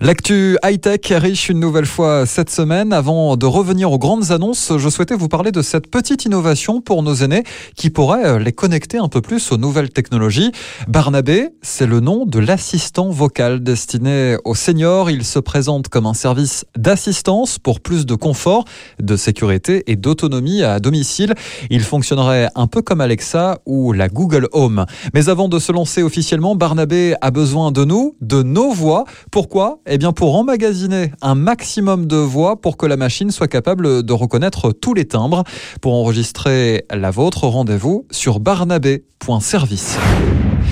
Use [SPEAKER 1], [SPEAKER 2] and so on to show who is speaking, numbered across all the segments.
[SPEAKER 1] L'actu high-tech riche une nouvelle fois cette semaine. Avant de revenir aux grandes annonces, je souhaitais vous parler de cette petite innovation pour nos aînés qui pourrait euh, les connecter un peu plus aux nouvelles technologies. Barnabé, c'est le nom de l'assistant vocal destiné aux seniors. Il se présente comme un service d'assistance pour plus de confort, de sécurité et d'autonomie à domicile. Il fonctionnerait un peu comme Alexa ou la Google Home. Mais avant de se lancer officiellement, Barnabé a besoin de nous, de nos voix. Pourquoi eh bien, pour emmagasiner un maximum de voix pour que la machine soit capable de reconnaître tous les timbres. Pour enregistrer la vôtre, rendez-vous sur barnabé.service.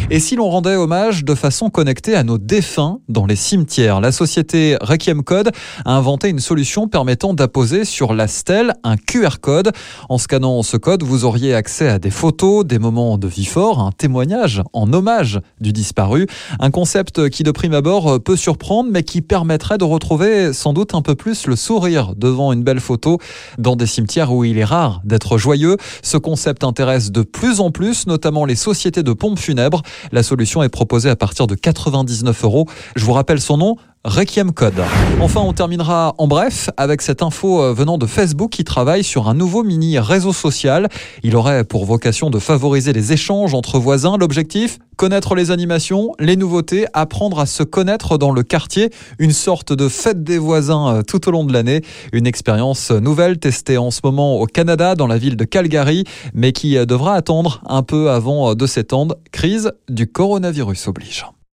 [SPEAKER 1] Et si l'on rendait hommage de façon connectée à nos défunts dans les cimetières La société Requiem Code a inventé une solution permettant d'apposer sur la stèle un QR code. En scannant ce code, vous auriez accès à des photos, des moments de vie fort, un témoignage en hommage du disparu. Un concept qui de prime abord peut surprendre mais qui permettrait de retrouver sans doute un peu plus le sourire devant une belle photo dans des cimetières où il est rare d'être joyeux. Ce concept intéresse de plus en plus, notamment les sociétés de pompes funèbres. La solution est proposée à partir de 99 euros. Je vous rappelle son nom, Requiem Code. Enfin, on terminera en bref avec cette info euh, venant de Facebook qui travaille sur un nouveau mini réseau social. Il aurait pour vocation de favoriser les échanges entre voisins. L'objectif Connaître les animations, les nouveautés, apprendre à se connaître dans le quartier, une sorte de fête des voisins euh, tout au long de l'année, une expérience nouvelle testée en ce moment au Canada dans la ville de Calgary, mais qui euh, devra attendre un peu avant de s'étendre. Crise du coronavirus oblige.